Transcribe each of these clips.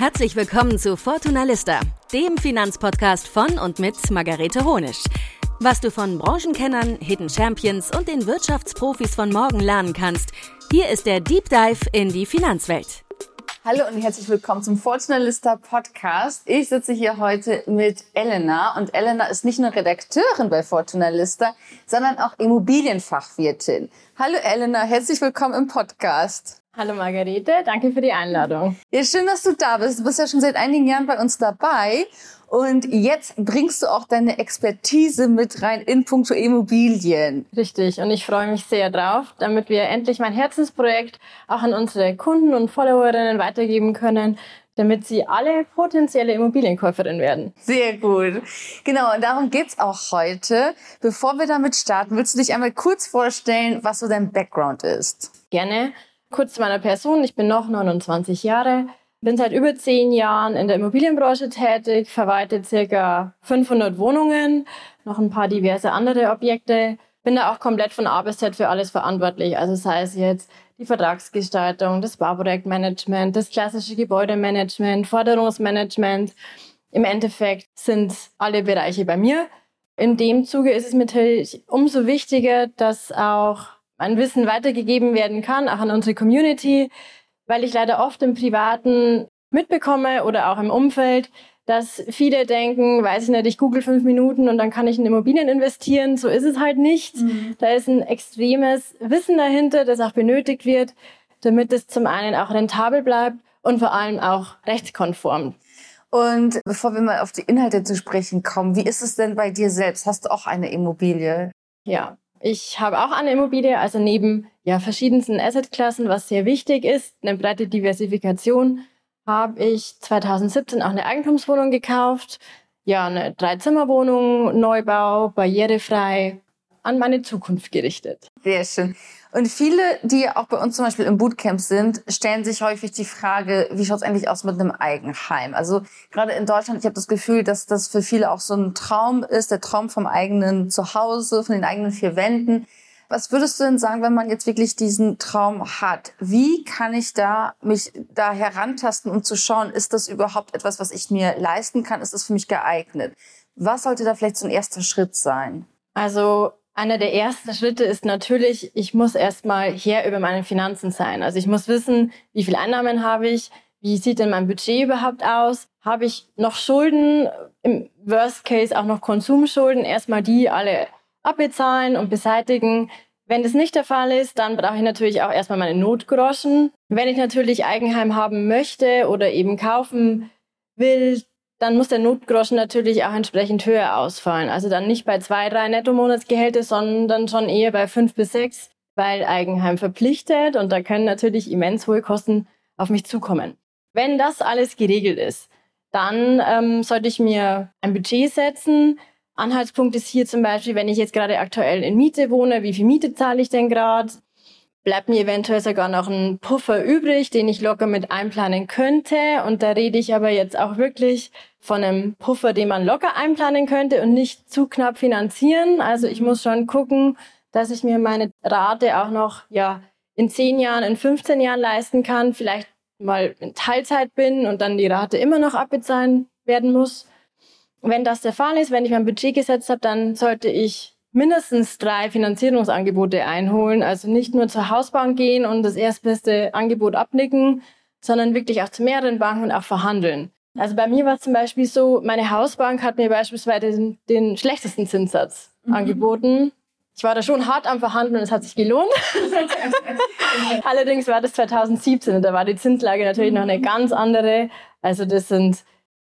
Herzlich willkommen zu Fortuna Lista, dem Finanzpodcast von und mit Margarete Honisch. Was du von Branchenkennern, Hidden Champions und den Wirtschaftsprofis von morgen lernen kannst, hier ist der Deep Dive in die Finanzwelt. Hallo und herzlich willkommen zum Fortuna Lista Podcast. Ich sitze hier heute mit Elena und Elena ist nicht nur Redakteurin bei Fortuna Lista, sondern auch Immobilienfachwirtin. Hallo Elena, herzlich willkommen im Podcast. Hallo Margarete, danke für die Einladung. Ja, schön, dass du da bist. Du bist ja schon seit einigen Jahren bei uns dabei. Und jetzt bringst du auch deine Expertise mit rein in puncto Immobilien. Richtig. Und ich freue mich sehr drauf, damit wir endlich mein Herzensprojekt auch an unsere Kunden und Followerinnen weitergeben können, damit sie alle potenzielle Immobilienkäuferin werden. Sehr gut. Genau, und darum geht's auch heute. Bevor wir damit starten, willst du dich einmal kurz vorstellen, was so dein Background ist? Gerne. Kurz zu meiner Person. Ich bin noch 29 Jahre, bin seit über zehn Jahren in der Immobilienbranche tätig, verwalte circa 500 Wohnungen, noch ein paar diverse andere Objekte. Bin da auch komplett von A bis Z für alles verantwortlich. Also sei es jetzt die Vertragsgestaltung, das Bauprojektmanagement, das klassische Gebäudemanagement, Forderungsmanagement. Im Endeffekt sind alle Bereiche bei mir. In dem Zuge ist es natürlich umso wichtiger, dass auch mein Wissen weitergegeben werden kann, auch an unsere Community, weil ich leider oft im Privaten mitbekomme oder auch im Umfeld, dass viele denken, weiß ich nicht, ich google fünf Minuten und dann kann ich in Immobilien investieren. So ist es halt nicht. Mhm. Da ist ein extremes Wissen dahinter, das auch benötigt wird, damit es zum einen auch rentabel bleibt und vor allem auch rechtskonform. Und bevor wir mal auf die Inhalte zu sprechen kommen, wie ist es denn bei dir selbst? Hast du auch eine Immobilie? Ja, ich habe auch eine Immobilie, also neben ja, verschiedensten Assetklassen, was sehr wichtig ist, eine breite Diversifikation, habe ich 2017 auch eine Eigentumswohnung gekauft. Ja, eine Dreizimmerwohnung, Neubau, barrierefrei, an meine Zukunft gerichtet. Sehr schön. Und viele, die auch bei uns zum Beispiel im Bootcamp sind, stellen sich häufig die Frage, wie schaut es eigentlich aus mit einem Eigenheim? Also gerade in Deutschland, ich habe das Gefühl, dass das für viele auch so ein Traum ist, der Traum vom eigenen Zuhause, von den eigenen vier Wänden. Was würdest du denn sagen, wenn man jetzt wirklich diesen Traum hat? Wie kann ich da mich da herantasten, um zu schauen, ist das überhaupt etwas, was ich mir leisten kann? Ist das für mich geeignet? Was sollte da vielleicht so ein erster Schritt sein? Also einer der ersten Schritte ist natürlich, ich muss erstmal her über meine Finanzen sein. Also ich muss wissen, wie viel Einnahmen habe ich, wie sieht denn mein Budget überhaupt aus? Habe ich noch Schulden, im Worst Case auch noch Konsumschulden, erstmal die alle abbezahlen und beseitigen. Wenn das nicht der Fall ist, dann brauche ich natürlich auch erstmal meine Notgroschen. Wenn ich natürlich Eigenheim haben möchte oder eben kaufen will, dann muss der Notgroschen natürlich auch entsprechend höher ausfallen. Also dann nicht bei zwei, drei Nettomonatsgehälter, sondern schon eher bei fünf bis sechs, weil Eigenheim verpflichtet und da können natürlich immens hohe Kosten auf mich zukommen. Wenn das alles geregelt ist, dann ähm, sollte ich mir ein Budget setzen. Anhaltspunkt ist hier zum Beispiel, wenn ich jetzt gerade aktuell in Miete wohne, wie viel Miete zahle ich denn gerade? bleibt mir eventuell sogar noch ein Puffer übrig, den ich locker mit einplanen könnte. Und da rede ich aber jetzt auch wirklich von einem Puffer, den man locker einplanen könnte und nicht zu knapp finanzieren. Also ich muss schon gucken, dass ich mir meine Rate auch noch, ja, in 10 Jahren, in 15 Jahren leisten kann. Vielleicht mal in Teilzeit bin und dann die Rate immer noch abbezahlen werden muss. Wenn das der Fall ist, wenn ich mein Budget gesetzt habe, dann sollte ich mindestens drei Finanzierungsangebote einholen. Also nicht nur zur Hausbank gehen und das erstbeste Angebot abnicken, sondern wirklich auch zu mehreren Banken und auch verhandeln. Also bei mir war es zum Beispiel so, meine Hausbank hat mir beispielsweise den, den schlechtesten Zinssatz mhm. angeboten. Ich war da schon hart am Verhandeln und es hat sich gelohnt. Allerdings war das 2017 und da war die Zinslage natürlich noch eine ganz andere. Also das sind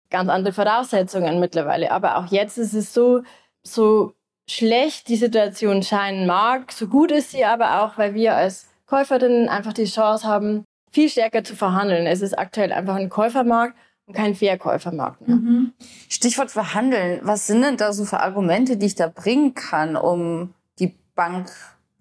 ganz andere Voraussetzungen mittlerweile. Aber auch jetzt ist es so, so schlecht die Situation scheinen mag, so gut ist sie aber auch, weil wir als Käuferinnen einfach die Chance haben, viel stärker zu verhandeln. Es ist aktuell einfach ein Käufermarkt und kein Verkäufermarkt mehr. Mhm. Stichwort verhandeln. Was sind denn da so für Argumente, die ich da bringen kann, um die Bank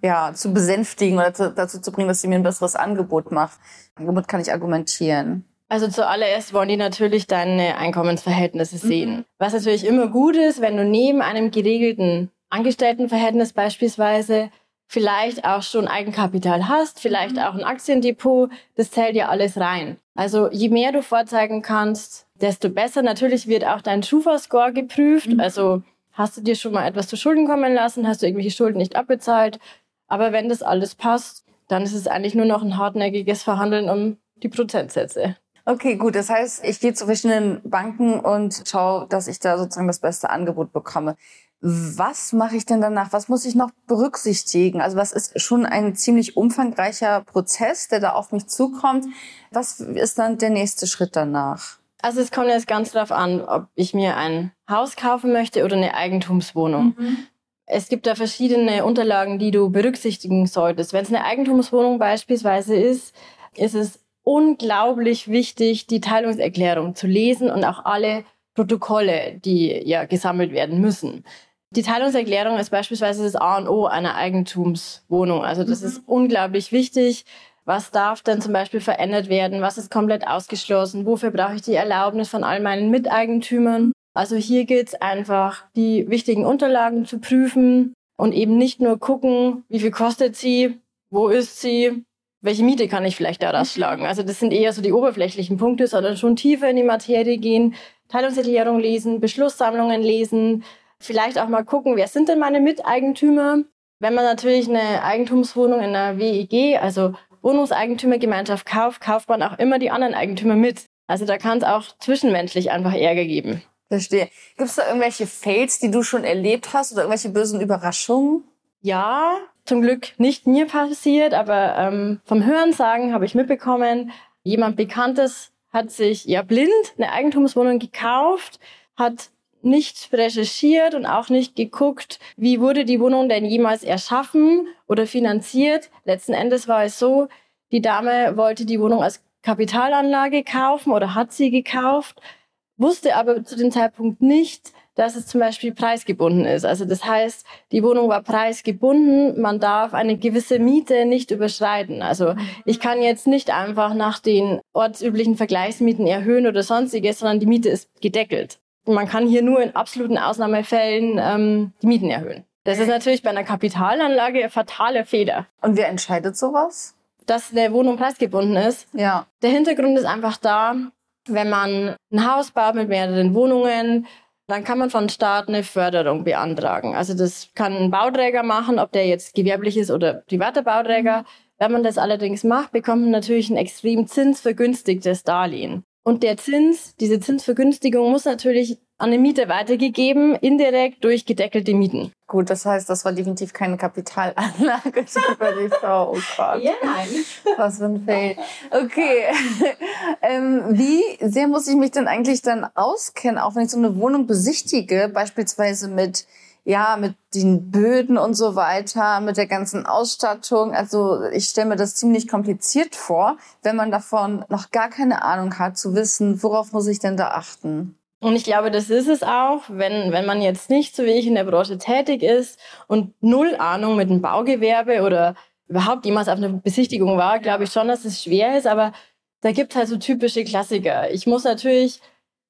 ja, zu besänftigen oder zu, dazu zu bringen, dass sie mir ein besseres Angebot macht? Womit kann ich argumentieren? Also zuallererst wollen die natürlich deine Einkommensverhältnisse mhm. sehen. Mhm. Was natürlich immer gut ist, wenn du neben einem geregelten Angestelltenverhältnis beispielsweise vielleicht auch schon Eigenkapital hast, vielleicht mhm. auch ein Aktiendepot, das zählt ja alles rein. Also je mehr du vorzeigen kannst, desto besser. Natürlich wird auch dein Schufa-Score geprüft. Mhm. Also hast du dir schon mal etwas zu Schulden kommen lassen, hast du irgendwelche Schulden nicht abbezahlt. Aber wenn das alles passt, dann ist es eigentlich nur noch ein hartnäckiges Verhandeln um die Prozentsätze. Okay, gut. Das heißt, ich gehe zu verschiedenen Banken und schaue, dass ich da sozusagen das beste Angebot bekomme. Was mache ich denn danach? Was muss ich noch berücksichtigen? Also was ist schon ein ziemlich umfangreicher Prozess, der da auf mich zukommt? Was ist dann der nächste Schritt danach? Also es kommt jetzt ganz darauf an, ob ich mir ein Haus kaufen möchte oder eine Eigentumswohnung. Mhm. Es gibt da verschiedene Unterlagen, die du berücksichtigen solltest. Wenn es eine Eigentumswohnung beispielsweise ist, ist es unglaublich wichtig, die Teilungserklärung zu lesen und auch alle Protokolle, die ja gesammelt werden müssen. Die Teilungserklärung ist beispielsweise das A und O einer Eigentumswohnung. Also das mhm. ist unglaublich wichtig. Was darf denn zum Beispiel verändert werden? Was ist komplett ausgeschlossen? Wofür brauche ich die Erlaubnis von all meinen Miteigentümern? Also hier gilt es einfach, die wichtigen Unterlagen zu prüfen und eben nicht nur gucken, wie viel kostet sie, wo ist sie, welche Miete kann ich vielleicht da rausschlagen. Also das sind eher so die oberflächlichen Punkte, sondern schon tiefer in die Materie gehen, Teilungserklärung lesen, Beschlusssammlungen lesen, Vielleicht auch mal gucken, wer sind denn meine Miteigentümer? Wenn man natürlich eine Eigentumswohnung in einer WEG, also Wohnungseigentümergemeinschaft kauft, kauft man auch immer die anderen Eigentümer mit. Also da kann es auch zwischenmenschlich einfach Ärger geben. Verstehe. Gibt es da irgendwelche Fails, die du schon erlebt hast oder irgendwelche bösen Überraschungen? Ja, zum Glück nicht mir passiert, aber ähm, vom Hörensagen habe ich mitbekommen, jemand Bekanntes hat sich ja blind eine Eigentumswohnung gekauft, hat nicht recherchiert und auch nicht geguckt, wie wurde die Wohnung denn jemals erschaffen oder finanziert. Letzten Endes war es so, die Dame wollte die Wohnung als Kapitalanlage kaufen oder hat sie gekauft, wusste aber zu dem Zeitpunkt nicht, dass es zum Beispiel preisgebunden ist. Also das heißt, die Wohnung war preisgebunden, man darf eine gewisse Miete nicht überschreiten. Also ich kann jetzt nicht einfach nach den ortsüblichen Vergleichsmieten erhöhen oder sonstiges, sondern die Miete ist gedeckelt man kann hier nur in absoluten Ausnahmefällen ähm, die Mieten erhöhen. Das ist natürlich bei einer Kapitalanlage ein fataler Fehler. Und wer entscheidet sowas? Dass eine Wohnung preisgebunden ist. Ja. Der Hintergrund ist einfach da, wenn man ein Haus baut mit mehreren Wohnungen, dann kann man von Staat eine Förderung beantragen. Also das kann ein Bauträger machen, ob der jetzt gewerblich ist oder privater Bauträger. Mhm. Wenn man das allerdings macht, bekommt man natürlich ein extrem zinsvergünstigtes Darlehen. Und der Zins, diese Zinsvergünstigung muss natürlich an den Mieter weitergegeben, indirekt durch gedeckelte Mieten. Gut, das heißt, das war definitiv keine Kapitalanlage für die Frau. Oh Gott. Ja, nein. Was für ein Fail. Okay. ähm, wie sehr muss ich mich denn eigentlich dann auskennen, auch wenn ich so eine Wohnung besichtige, beispielsweise mit ja, mit den Böden und so weiter, mit der ganzen Ausstattung. Also ich stelle mir das ziemlich kompliziert vor, wenn man davon noch gar keine Ahnung hat, zu wissen, worauf muss ich denn da achten. Und ich glaube, das ist es auch, wenn, wenn man jetzt nicht so wie ich in der Branche tätig ist und null Ahnung mit dem Baugewerbe oder überhaupt jemals auf einer Besichtigung war, glaube ich schon, dass es schwer ist. Aber da gibt es halt so typische Klassiker. Ich muss natürlich,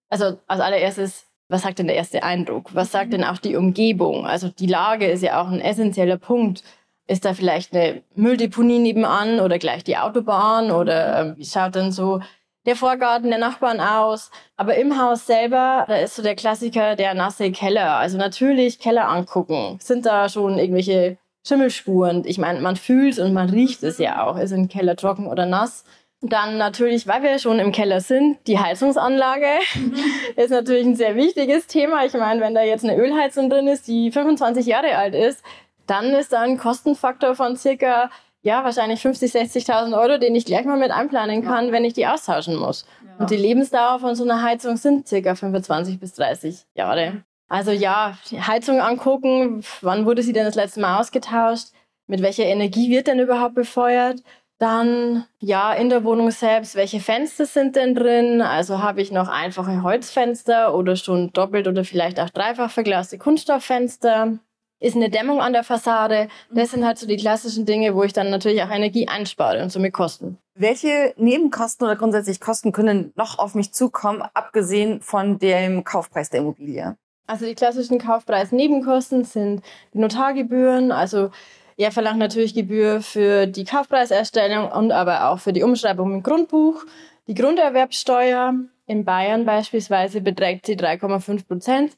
also als allererstes was sagt denn der erste Eindruck? Was sagt denn auch die Umgebung? Also die Lage ist ja auch ein essentieller Punkt. Ist da vielleicht eine Mülldeponie nebenan oder gleich die Autobahn oder äh, wie schaut denn so der Vorgarten der Nachbarn aus? Aber im Haus selber, da ist so der Klassiker der nasse Keller. Also natürlich Keller angucken. Sind da schon irgendwelche Schimmelspuren? Ich meine, man fühlt und man riecht es ja auch. Ist ein Keller trocken oder nass? Dann natürlich, weil wir schon im Keller sind, die Heizungsanlage mhm. ist natürlich ein sehr wichtiges Thema. Ich meine, wenn da jetzt eine Ölheizung drin ist, die 25 Jahre alt ist, dann ist da ein Kostenfaktor von circa, ja, wahrscheinlich 50, 60.000 Euro, den ich gleich mal mit einplanen kann, ja. wenn ich die austauschen muss. Ja. Und die Lebensdauer von so einer Heizung sind circa 25 bis 30 Jahre. Also ja, die Heizung angucken, wann wurde sie denn das letzte Mal ausgetauscht? Mit welcher Energie wird denn überhaupt befeuert? Dann, ja, in der Wohnung selbst, welche Fenster sind denn drin? Also habe ich noch einfache Holzfenster oder schon doppelt oder vielleicht auch dreifach verglaste Kunststofffenster? Ist eine Dämmung an der Fassade? Das sind halt so die klassischen Dinge, wo ich dann natürlich auch Energie einspare und somit Kosten. Welche Nebenkosten oder grundsätzlich Kosten können noch auf mich zukommen, abgesehen von dem Kaufpreis der Immobilie? Also die klassischen Kaufpreis-Nebenkosten sind die Notargebühren, also Er verlangt natürlich Gebühr für die Kaufpreiserstellung und aber auch für die Umschreibung im Grundbuch. Die Grunderwerbsteuer in Bayern beispielsweise beträgt sie 3,5 Prozent.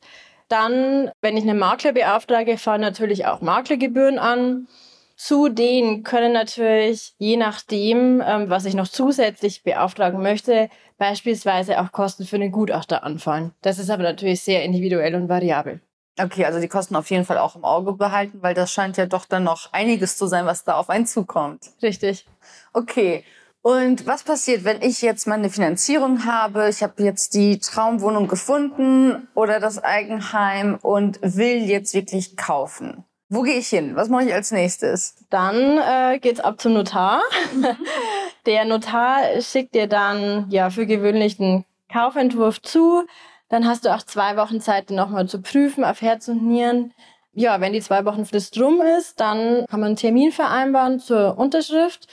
Dann, wenn ich einen Makler beauftrage, fallen natürlich auch Maklergebühren an. Zu denen können natürlich, je nachdem, ähm, was ich noch zusätzlich beauftragen möchte, beispielsweise auch Kosten für den Gutachter anfallen. Das ist aber natürlich sehr individuell und variabel. Okay, also die Kosten auf jeden Fall auch im Auge behalten, weil das scheint ja doch dann noch einiges zu sein, was da auf einen zukommt. Richtig. Okay. Und was passiert, wenn ich jetzt meine Finanzierung habe? Ich habe jetzt die Traumwohnung gefunden oder das Eigenheim und will jetzt wirklich kaufen. Wo gehe ich hin? Was mache ich als nächstes? Dann äh, geht's ab zum Notar. Der Notar schickt dir dann ja für gewöhnlich einen Kaufentwurf zu. Dann hast du auch zwei Wochen Zeit, den nochmal zu prüfen auf Herz und Nieren. Ja, wenn die zwei Wochen Frist rum ist, dann kann man einen Termin vereinbaren zur Unterschrift.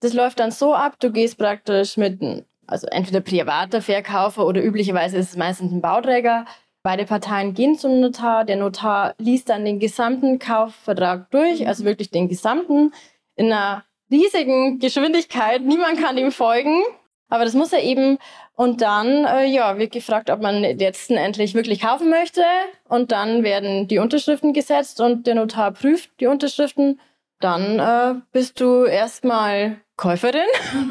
Das läuft dann so ab, du gehst praktisch mit, also entweder privater Verkäufer oder üblicherweise ist es meistens ein Bauträger. Beide Parteien gehen zum Notar. Der Notar liest dann den gesamten Kaufvertrag durch, also wirklich den gesamten, in einer riesigen Geschwindigkeit. Niemand kann ihm folgen. Aber das muss er eben und dann äh, ja, wird gefragt, ob man jetzt endlich wirklich kaufen möchte. Und dann werden die Unterschriften gesetzt und der Notar prüft die Unterschriften. Dann äh, bist du erstmal Käuferin.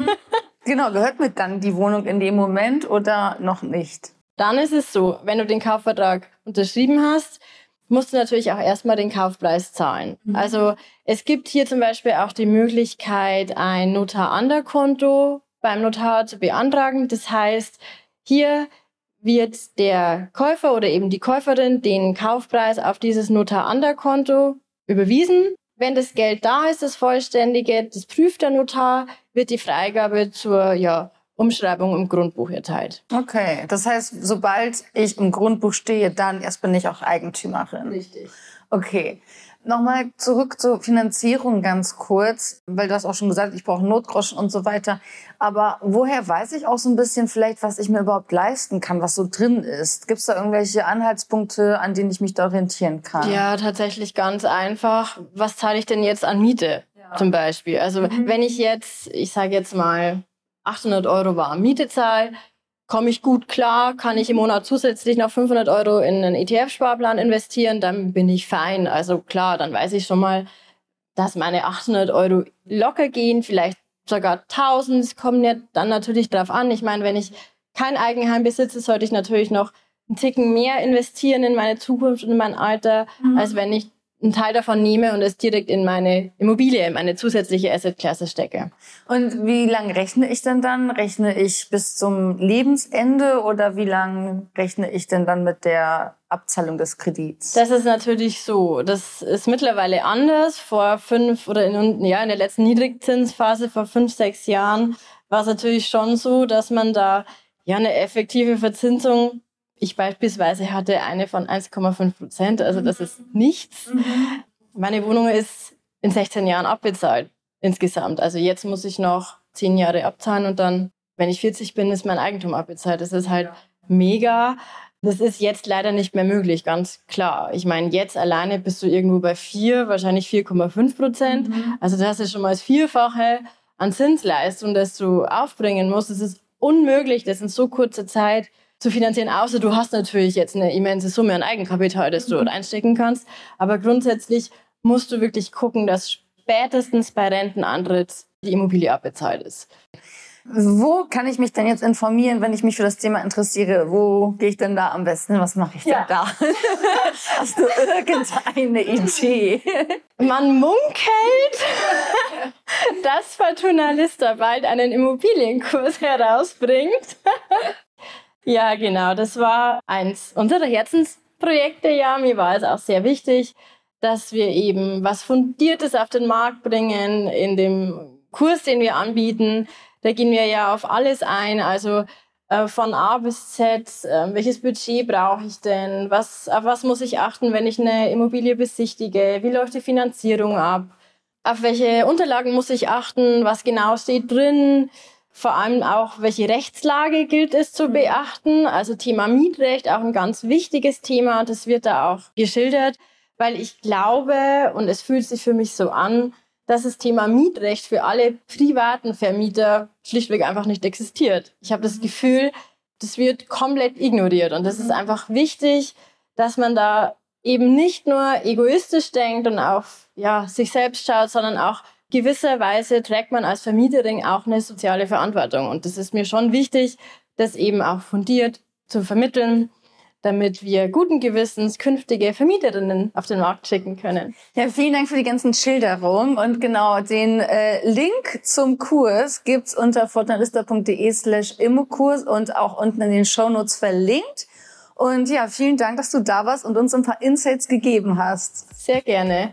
genau, gehört mit dann die Wohnung in dem Moment oder noch nicht? Dann ist es so, wenn du den Kaufvertrag unterschrieben hast, musst du natürlich auch erstmal den Kaufpreis zahlen. Mhm. Also es gibt hier zum Beispiel auch die Möglichkeit, ein Notar-Ander-Konto beim Notar zu beantragen. Das heißt, hier wird der Käufer oder eben die Käuferin den Kaufpreis auf dieses Notar-Ander-Konto überwiesen. Wenn das Geld da ist, das vollständige, das prüft der Notar, wird die Freigabe zur ja, Umschreibung im Grundbuch erteilt. Okay, das heißt, sobald ich im Grundbuch stehe, dann erst bin ich auch Eigentümerin. Richtig. Okay. Nochmal zurück zur Finanzierung ganz kurz, weil du hast auch schon gesagt, ich brauche Notgroschen und so weiter. Aber woher weiß ich auch so ein bisschen vielleicht, was ich mir überhaupt leisten kann, was so drin ist? Gibt es da irgendwelche Anhaltspunkte, an denen ich mich da orientieren kann? Ja, tatsächlich ganz einfach. Was zahle ich denn jetzt an Miete ja. zum Beispiel? Also mhm. wenn ich jetzt, ich sage jetzt mal, 800 Euro warm Miete zahle, komme ich gut klar, kann ich im Monat zusätzlich noch 500 Euro in einen ETF-Sparplan investieren, dann bin ich fein. Also klar, dann weiß ich schon mal, dass meine 800 Euro locker gehen, vielleicht sogar 1000. Es kommt ja dann natürlich drauf an. Ich meine, wenn ich kein Eigenheim besitze, sollte ich natürlich noch einen Ticken mehr investieren in meine Zukunft und in mein Alter, mhm. als wenn ich einen Teil davon nehme und es direkt in meine Immobilie, in meine zusätzliche Assetklasse stecke. Und wie lange rechne ich denn dann? Rechne ich bis zum Lebensende oder wie lange rechne ich denn dann mit der Abzahlung des Kredits? Das ist natürlich so. Das ist mittlerweile anders. Vor fünf oder in, ja, in der letzten Niedrigzinsphase vor fünf, sechs Jahren war es natürlich schon so, dass man da ja eine effektive Verzinsung ich beispielsweise hatte eine von 1,5 Prozent, also das ist nichts. Mhm. Meine Wohnung ist in 16 Jahren abbezahlt insgesamt. Also jetzt muss ich noch 10 Jahre abzahlen und dann, wenn ich 40 bin, ist mein Eigentum abbezahlt. Das ist halt mega. Das ist jetzt leider nicht mehr möglich, ganz klar. Ich meine, jetzt alleine bist du irgendwo bei 4, wahrscheinlich 4,5 Prozent. Mhm. Also das ist schon mal das Vierfache an Zinsleistung, das du aufbringen musst. Es ist unmöglich, das in so kurzer Zeit zu finanzieren, außer du hast natürlich jetzt eine immense Summe an Eigenkapital, das du mhm. einstecken kannst. Aber grundsätzlich musst du wirklich gucken, dass spätestens bei Rentenantritt die Immobilie abbezahlt ist. Wo kann ich mich denn jetzt informieren, wenn ich mich für das Thema interessiere? Wo gehe ich denn da am besten? Was mache ich ja. denn da? Hast du irgendeine Idee? Man munkelt, dass Fortuna Lista bald einen Immobilienkurs herausbringt. Ja, genau. Das war eins unserer Herzensprojekte. Ja, mir war es auch sehr wichtig, dass wir eben was Fundiertes auf den Markt bringen in dem Kurs, den wir anbieten. Da gehen wir ja auf alles ein. Also äh, von A bis Z, äh, welches Budget brauche ich denn? Was, auf was muss ich achten, wenn ich eine Immobilie besichtige? Wie läuft die Finanzierung ab? Auf welche Unterlagen muss ich achten? Was genau steht drin? Vor allem auch, welche Rechtslage gilt es zu mhm. beachten. Also Thema Mietrecht, auch ein ganz wichtiges Thema. Das wird da auch geschildert. weil ich glaube und es fühlt sich für mich so an, dass das Thema Mietrecht für alle privaten Vermieter schlichtweg einfach nicht existiert. Ich habe das Gefühl, das wird komplett ignoriert und es ist einfach wichtig, dass man da eben nicht nur egoistisch denkt und auf ja, sich selbst schaut, sondern auch gewisserweise trägt man als Vermieterin auch eine soziale Verantwortung. Und das ist mir schon wichtig, das eben auch fundiert zu vermitteln damit wir guten Gewissens künftige Vermieterinnen auf den Markt schicken können. Ja, vielen Dank für die ganzen Schilderungen. Und genau, den äh, Link zum Kurs gibt's unter fortnalista.de slash Immokurs und auch unten in den Shownotes verlinkt. Und ja, vielen Dank, dass du da warst und uns ein paar Insights gegeben hast. Sehr gerne.